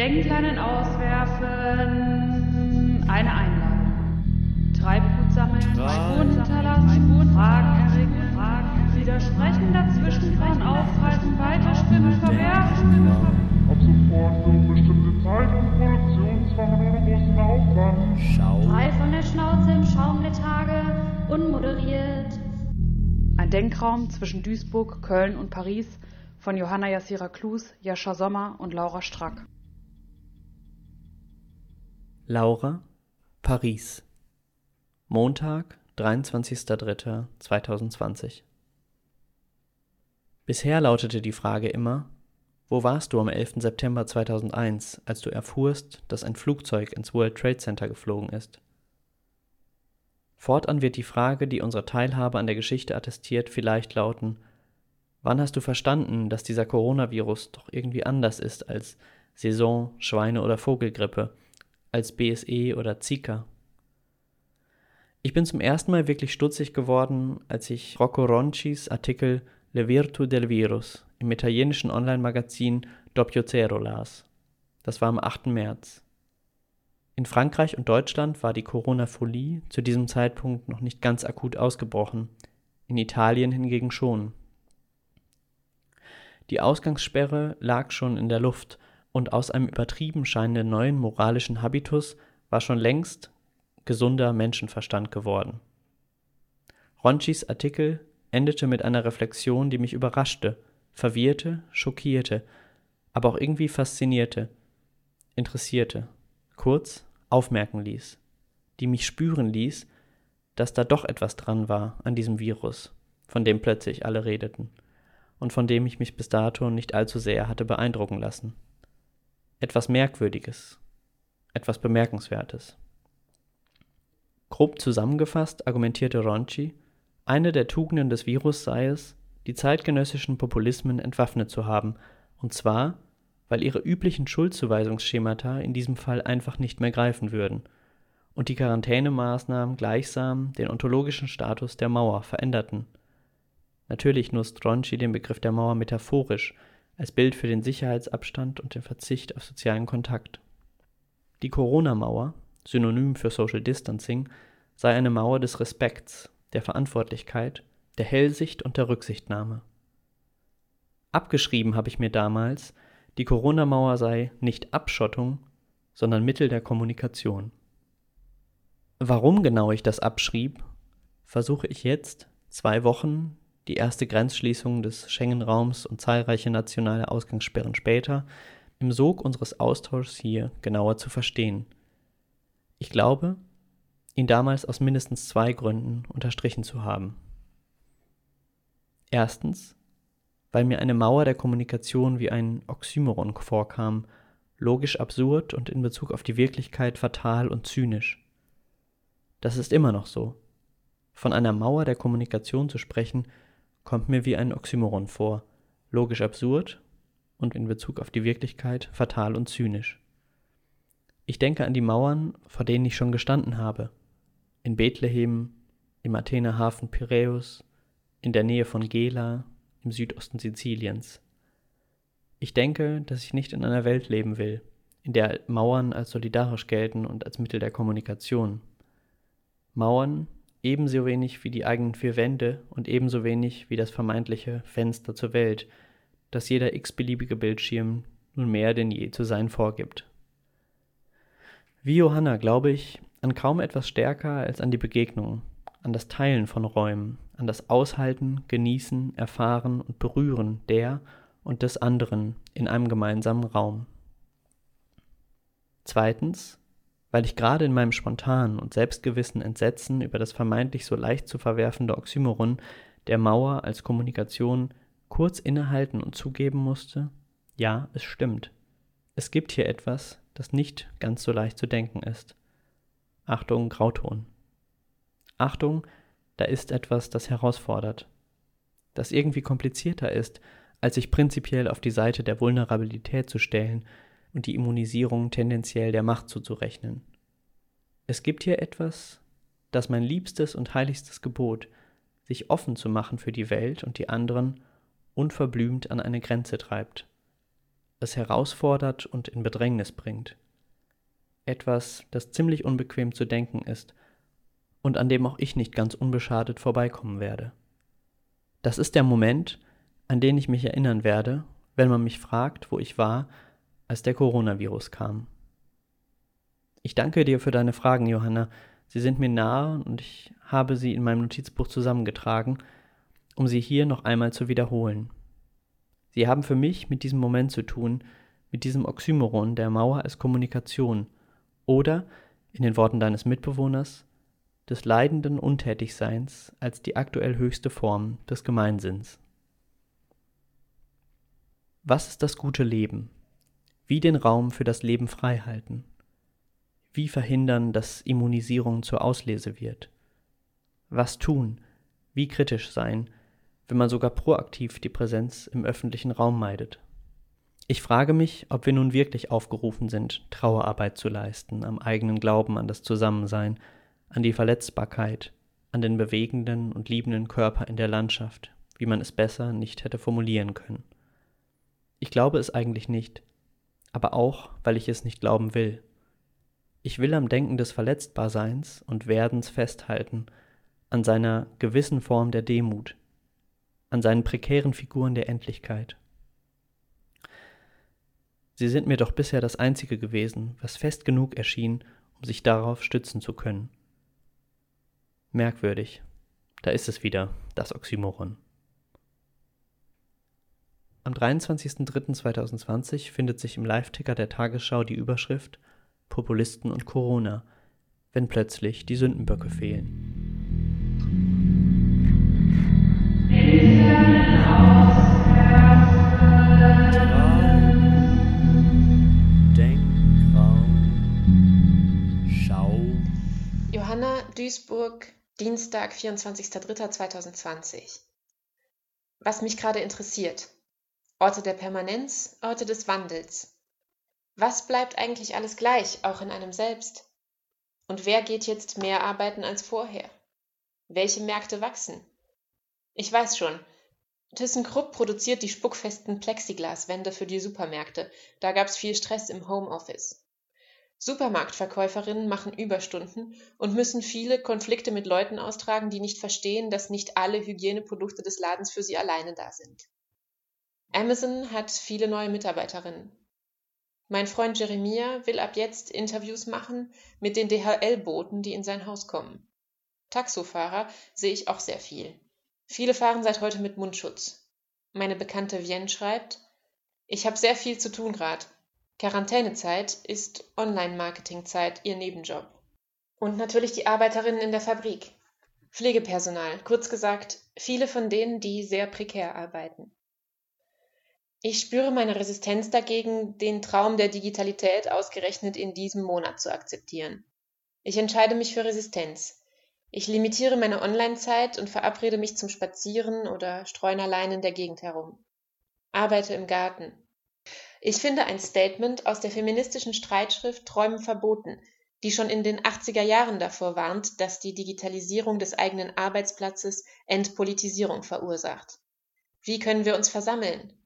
Denkleinen auswerfen, eine Einladung. Treibgut sammeln, Spuren hinterlassen, Fragen erregen, Fragen widersprechen, dazwischen fahren, aufhalten, weiterspinnen, verwerfen. Ab sofort für bestimmte Zeit und Produktionsfach ohne großen Aufwand. Frei von der Schnauze im Schaum der Tage, unmoderiert. Ein Denkraum zwischen Duisburg, Köln und Paris von Johanna Jassira Klus, Jascha Sommer und Laura Strack. Laura, Paris. Montag, 23.03.2020. Bisher lautete die Frage immer, wo warst du am 11. September 2001, als du erfuhrst, dass ein Flugzeug ins World Trade Center geflogen ist? Fortan wird die Frage, die unsere Teilhabe an der Geschichte attestiert, vielleicht lauten, wann hast du verstanden, dass dieser Coronavirus doch irgendwie anders ist als Saison, Schweine- oder Vogelgrippe, als BSE oder Zika? Ich bin zum ersten Mal wirklich stutzig geworden, als ich Rocco Roncis Artikel Le Virtu del Virus im italienischen Online-Magazin Doppio Zero las. Das war am 8. März. In Frankreich und Deutschland war die Corona-Folie zu diesem Zeitpunkt noch nicht ganz akut ausgebrochen, in Italien hingegen schon. Die Ausgangssperre lag schon in der Luft und aus einem übertrieben scheinenden neuen moralischen Habitus war schon längst gesunder Menschenverstand geworden. Ronchis Artikel endete mit einer Reflexion, die mich überraschte, verwirrte, schockierte, aber auch irgendwie faszinierte, interessierte, kurz aufmerken ließ, die mich spüren ließ, dass da doch etwas dran war an diesem Virus, von dem plötzlich alle redeten und von dem ich mich bis dato nicht allzu sehr hatte beeindrucken lassen. Etwas Merkwürdiges, etwas Bemerkenswertes. Grob zusammengefasst argumentierte Ronchi, eine der Tugenden des Virus sei es, die zeitgenössischen Populismen entwaffnet zu haben, und zwar, weil ihre üblichen Schuldzuweisungsschemata in diesem Fall einfach nicht mehr greifen würden und die Quarantänemaßnahmen gleichsam den ontologischen Status der Mauer veränderten. Natürlich nutzt Ronchi den Begriff der Mauer metaphorisch, als Bild für den Sicherheitsabstand und den Verzicht auf sozialen Kontakt. Die Corona-Mauer, Synonym für Social Distancing, sei eine Mauer des Respekts, der Verantwortlichkeit, der Hellsicht und der Rücksichtnahme. Abgeschrieben habe ich mir damals, die Corona-Mauer sei nicht Abschottung, sondern Mittel der Kommunikation. Warum genau ich das abschrieb, versuche ich jetzt, zwei Wochen, die erste Grenzschließung des Schengen-Raums und zahlreiche nationale Ausgangssperren später, im Sog unseres Austauschs hier genauer zu verstehen. Ich glaube, ihn damals aus mindestens zwei Gründen unterstrichen zu haben. Erstens, weil mir eine Mauer der Kommunikation wie ein Oxymoron vorkam, logisch absurd und in Bezug auf die Wirklichkeit fatal und zynisch. Das ist immer noch so. Von einer Mauer der Kommunikation zu sprechen, kommt mir wie ein Oxymoron vor, logisch absurd und in Bezug auf die Wirklichkeit fatal und zynisch. Ich denke an die Mauern, vor denen ich schon gestanden habe. In Bethlehem, im Athener Hafen Piräus, in der Nähe von Gela, im Südosten Siziliens. Ich denke, dass ich nicht in einer Welt leben will, in der Mauern als solidarisch gelten und als Mittel der Kommunikation. Mauern ebenso wenig wie die eigenen vier Wände und ebenso wenig wie das vermeintliche Fenster zur Welt, das jeder x-beliebige Bildschirm nun mehr denn je zu sein vorgibt. Wie Johanna glaube ich an kaum etwas stärker als an die Begegnung, an das Teilen von Räumen, an das Aushalten, Genießen, Erfahren und Berühren der und des anderen in einem gemeinsamen Raum. Zweitens, weil ich gerade in meinem spontanen und selbstgewissen Entsetzen über das vermeintlich so leicht zu verwerfende Oxymoron der Mauer als Kommunikation kurz innehalten und zugeben musste, ja, es stimmt. Es gibt hier etwas, das nicht ganz so leicht zu denken ist. Achtung, Grauton. Achtung, da ist etwas, das herausfordert, das irgendwie komplizierter ist, als sich prinzipiell auf die Seite der Vulnerabilität zu stellen und die Immunisierung tendenziell der Macht zuzurechnen. Es gibt hier etwas, das mein liebstes und heiligstes Gebot, sich offen zu machen für die Welt und die anderen, unverblümt an eine Grenze treibt. es herausfordert und in Bedrängnis bringt. Etwas, das ziemlich unbequem zu denken ist und an dem auch ich nicht ganz unbeschadet vorbeikommen werde. Das ist der Moment, an den ich mich erinnern werde, wenn man mich fragt, wo ich war, als der Coronavirus kam. Ich danke dir für deine Fragen, Johanna. Sie sind mir nahe und ich habe sie in meinem Notizbuch zusammengetragen, um sie hier noch einmal zu wiederholen. Sie haben für mich mit diesem Moment zu tun, mit diesem Oxymoron der Mauer als Kommunikation oder, in den Worten deines Mitbewohners, des leidenden Untätigseins als die aktuell höchste Form des Gemeinsinns. Was ist das gute Leben? Wie den Raum für das Leben freihalten? Wie verhindern, dass Immunisierung zur Auslese wird? Was tun? Wie kritisch sein, wenn man sogar proaktiv die Präsenz im öffentlichen Raum meidet? Ich frage mich, ob wir nun wirklich aufgerufen sind, Trauerarbeit zu leisten, am eigenen Glauben an das Zusammensein, an die Verletzbarkeit, an den bewegenden und liebenden Körper in der Landschaft, wie man es besser nicht hätte formulieren können. Ich glaube es eigentlich nicht, aber auch, weil ich es nicht glauben will. Ich will am Denken des Verletzbarseins und Werdens festhalten, an seiner gewissen Form der Demut, an seinen prekären Figuren der Endlichkeit. Sie sind mir doch bisher das Einzige gewesen, was fest genug erschien, um sich darauf stützen zu können. Merkwürdig. Da ist es wieder, das Oxymoron. Am 23.03.2020 findet sich im Live-Ticker der Tagesschau die Überschrift Populisten und Corona, wenn plötzlich die Sündenböcke fehlen. Johanna Duisburg, Dienstag, 24.03.2020. Was mich gerade interessiert. Orte der Permanenz, Orte des Wandels. Was bleibt eigentlich alles gleich, auch in einem selbst? Und wer geht jetzt mehr arbeiten als vorher? Welche Märkte wachsen? Ich weiß schon, ThyssenKrupp produziert die spuckfesten Plexiglaswände für die Supermärkte. Da gab's viel Stress im Homeoffice. Supermarktverkäuferinnen machen Überstunden und müssen viele Konflikte mit Leuten austragen, die nicht verstehen, dass nicht alle Hygieneprodukte des Ladens für sie alleine da sind. Amazon hat viele neue Mitarbeiterinnen. Mein Freund Jeremia will ab jetzt Interviews machen mit den DHL-Boten, die in sein Haus kommen. Taxofahrer sehe ich auch sehr viel. Viele fahren seit heute mit Mundschutz. Meine Bekannte Vienne schreibt, ich habe sehr viel zu tun grad. Quarantänezeit ist Online-Marketing-Zeit, ihr Nebenjob. Und natürlich die Arbeiterinnen in der Fabrik. Pflegepersonal, kurz gesagt, viele von denen, die sehr prekär arbeiten. Ich spüre meine Resistenz dagegen, den Traum der Digitalität ausgerechnet in diesem Monat zu akzeptieren. Ich entscheide mich für Resistenz. Ich limitiere meine Online-Zeit und verabrede mich zum Spazieren oder streuen allein in der Gegend herum. Arbeite im Garten. Ich finde ein Statement aus der feministischen Streitschrift Träumen verboten, die schon in den 80er Jahren davor warnt, dass die Digitalisierung des eigenen Arbeitsplatzes Entpolitisierung verursacht. Wie können wir uns versammeln?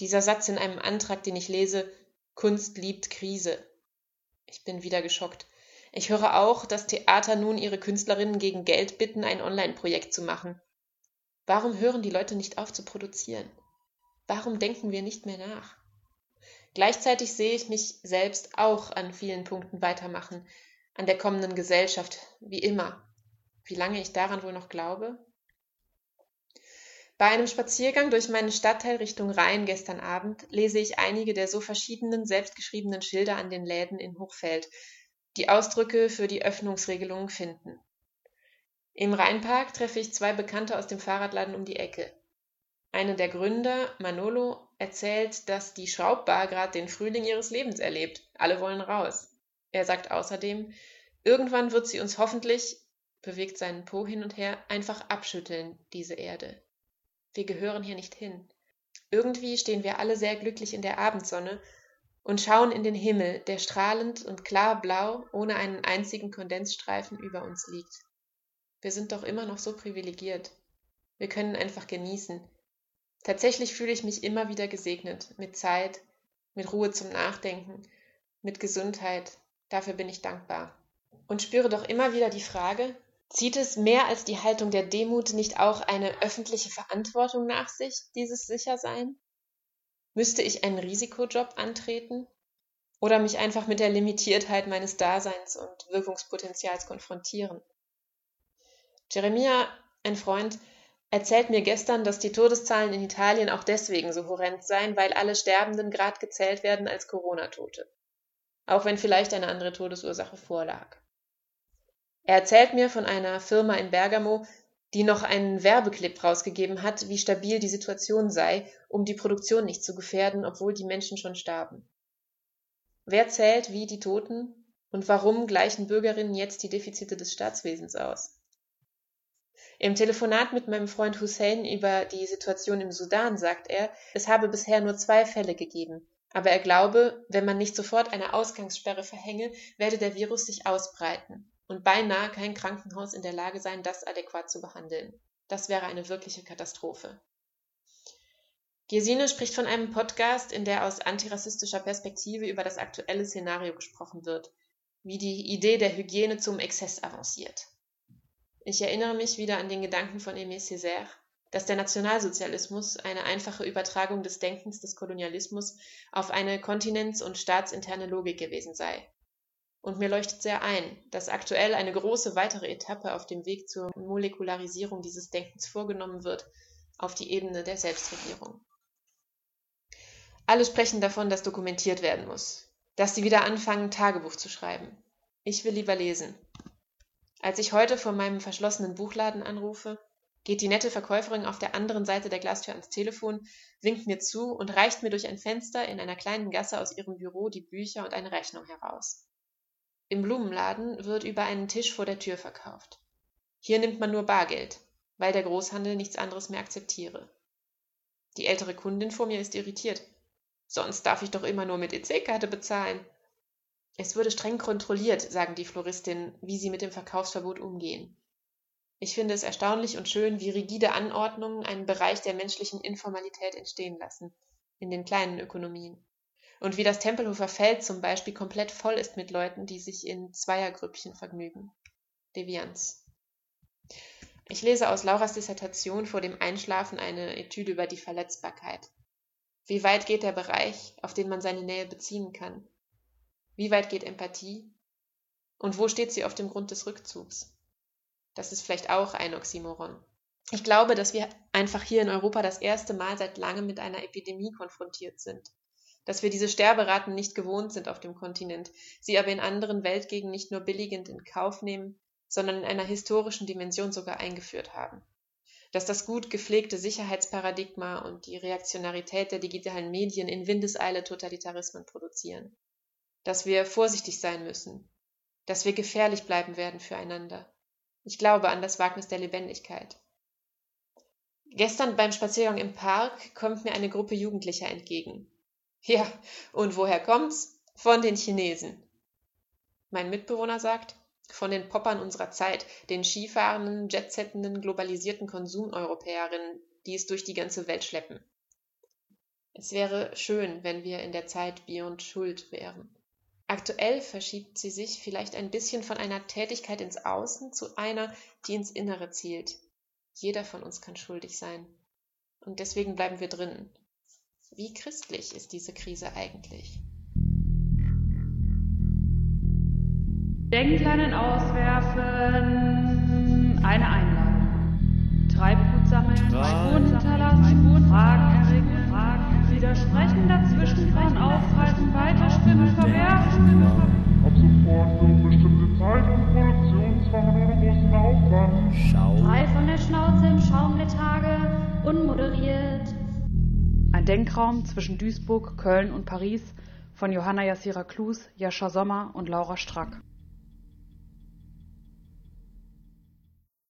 Dieser Satz in einem Antrag, den ich lese, Kunst liebt Krise. Ich bin wieder geschockt. Ich höre auch, dass Theater nun ihre Künstlerinnen gegen Geld bitten, ein Online-Projekt zu machen. Warum hören die Leute nicht auf zu produzieren? Warum denken wir nicht mehr nach? Gleichzeitig sehe ich mich selbst auch an vielen Punkten weitermachen, an der kommenden Gesellschaft, wie immer. Wie lange ich daran wohl noch glaube? Bei einem Spaziergang durch meinen Stadtteil Richtung Rhein gestern Abend lese ich einige der so verschiedenen selbstgeschriebenen Schilder an den Läden in Hochfeld, die Ausdrücke für die Öffnungsregelungen finden. Im Rheinpark treffe ich zwei Bekannte aus dem Fahrradladen um die Ecke. Einer der Gründer, Manolo, erzählt, dass die Schraubbar gerade den Frühling ihres Lebens erlebt. Alle wollen raus. Er sagt außerdem, irgendwann wird sie uns hoffentlich, bewegt seinen Po hin und her, einfach abschütteln, diese Erde. Wir gehören hier nicht hin. Irgendwie stehen wir alle sehr glücklich in der Abendsonne und schauen in den Himmel, der strahlend und klar blau ohne einen einzigen Kondensstreifen über uns liegt. Wir sind doch immer noch so privilegiert. Wir können einfach genießen. Tatsächlich fühle ich mich immer wieder gesegnet mit Zeit, mit Ruhe zum Nachdenken, mit Gesundheit. Dafür bin ich dankbar. Und spüre doch immer wieder die Frage, zieht es mehr als die Haltung der Demut nicht auch eine öffentliche Verantwortung nach sich, dieses Sichersein? Müsste ich einen Risikojob antreten? Oder mich einfach mit der Limitiertheit meines Daseins und Wirkungspotenzials konfrontieren? Jeremia, ein Freund, erzählt mir gestern, dass die Todeszahlen in Italien auch deswegen so horrend seien, weil alle Sterbenden grad gezählt werden als Corona-Tote. Auch wenn vielleicht eine andere Todesursache vorlag. Er erzählt mir von einer Firma in Bergamo, die noch einen Werbeclip rausgegeben hat, wie stabil die Situation sei, um die Produktion nicht zu gefährden, obwohl die Menschen schon starben. Wer zählt wie die Toten und warum gleichen Bürgerinnen jetzt die Defizite des Staatswesens aus? Im Telefonat mit meinem Freund Hussein über die Situation im Sudan sagt er, es habe bisher nur zwei Fälle gegeben, aber er glaube, wenn man nicht sofort eine Ausgangssperre verhänge, werde der Virus sich ausbreiten und beinahe kein Krankenhaus in der Lage sein, das adäquat zu behandeln. Das wäre eine wirkliche Katastrophe. Gesine spricht von einem Podcast, in der aus antirassistischer Perspektive über das aktuelle Szenario gesprochen wird, wie die Idee der Hygiene zum Exzess avanciert. Ich erinnere mich wieder an den Gedanken von Aimé Césaire, dass der Nationalsozialismus eine einfache Übertragung des Denkens des Kolonialismus auf eine kontinents- und staatsinterne Logik gewesen sei. Und mir leuchtet sehr ein, dass aktuell eine große weitere Etappe auf dem Weg zur Molekularisierung dieses Denkens vorgenommen wird, auf die Ebene der Selbstregierung. Alle sprechen davon, dass dokumentiert werden muss, dass sie wieder anfangen, Tagebuch zu schreiben. Ich will lieber lesen. Als ich heute vor meinem verschlossenen Buchladen anrufe, geht die nette Verkäuferin auf der anderen Seite der Glastür ans Telefon, winkt mir zu und reicht mir durch ein Fenster in einer kleinen Gasse aus ihrem Büro die Bücher und eine Rechnung heraus. Im Blumenladen wird über einen Tisch vor der Tür verkauft. Hier nimmt man nur Bargeld, weil der Großhandel nichts anderes mehr akzeptiere. Die ältere Kundin vor mir ist irritiert. Sonst darf ich doch immer nur mit EC-Karte bezahlen. Es würde streng kontrolliert, sagen die Floristinnen, wie sie mit dem Verkaufsverbot umgehen. Ich finde es erstaunlich und schön, wie rigide Anordnungen einen Bereich der menschlichen Informalität entstehen lassen, in den kleinen Ökonomien. Und wie das Tempelhofer Feld zum Beispiel komplett voll ist mit Leuten, die sich in Zweiergrüppchen vergnügen. Devianz. Ich lese aus Lauras Dissertation vor dem Einschlafen eine Etüde über die Verletzbarkeit. Wie weit geht der Bereich, auf den man seine Nähe beziehen kann? Wie weit geht Empathie? Und wo steht sie auf dem Grund des Rückzugs? Das ist vielleicht auch ein Oxymoron. Ich glaube, dass wir einfach hier in Europa das erste Mal seit langem mit einer Epidemie konfrontiert sind. Dass wir diese Sterberaten nicht gewohnt sind auf dem Kontinent, sie aber in anderen Weltgegenden nicht nur billigend in Kauf nehmen, sondern in einer historischen Dimension sogar eingeführt haben. Dass das gut gepflegte Sicherheitsparadigma und die Reaktionarität der digitalen Medien in Windeseile Totalitarismen produzieren dass wir vorsichtig sein müssen, dass wir gefährlich bleiben werden füreinander. Ich glaube an das Wagnis der Lebendigkeit. Gestern beim Spaziergang im Park kommt mir eine Gruppe Jugendlicher entgegen. Ja, und woher kommt's? Von den Chinesen. Mein Mitbewohner sagt, von den Poppern unserer Zeit, den skifahrenden, jetsettenden, globalisierten Konsumeuropäerinnen, die es durch die ganze Welt schleppen. Es wäre schön, wenn wir in der Zeit Beyond Schuld wären. Aktuell verschiebt sie sich vielleicht ein bisschen von einer Tätigkeit ins Außen zu einer, die ins Innere zielt. Jeder von uns kann schuldig sein. Und deswegen bleiben wir drinnen. Wie christlich ist diese Krise eigentlich? Denkleinen auswerfen, eine Einladung. Treibgut sammeln, Boden hinterlassen, Fragen erregen, Fragen widersprechen, dazwischen von aufhalten, weiterstimmen, verwerfen. Ab sofort Denkraum zwischen Duisburg, Köln und Paris von Johanna Jassira Klus, Jascha Sommer und Laura Strack.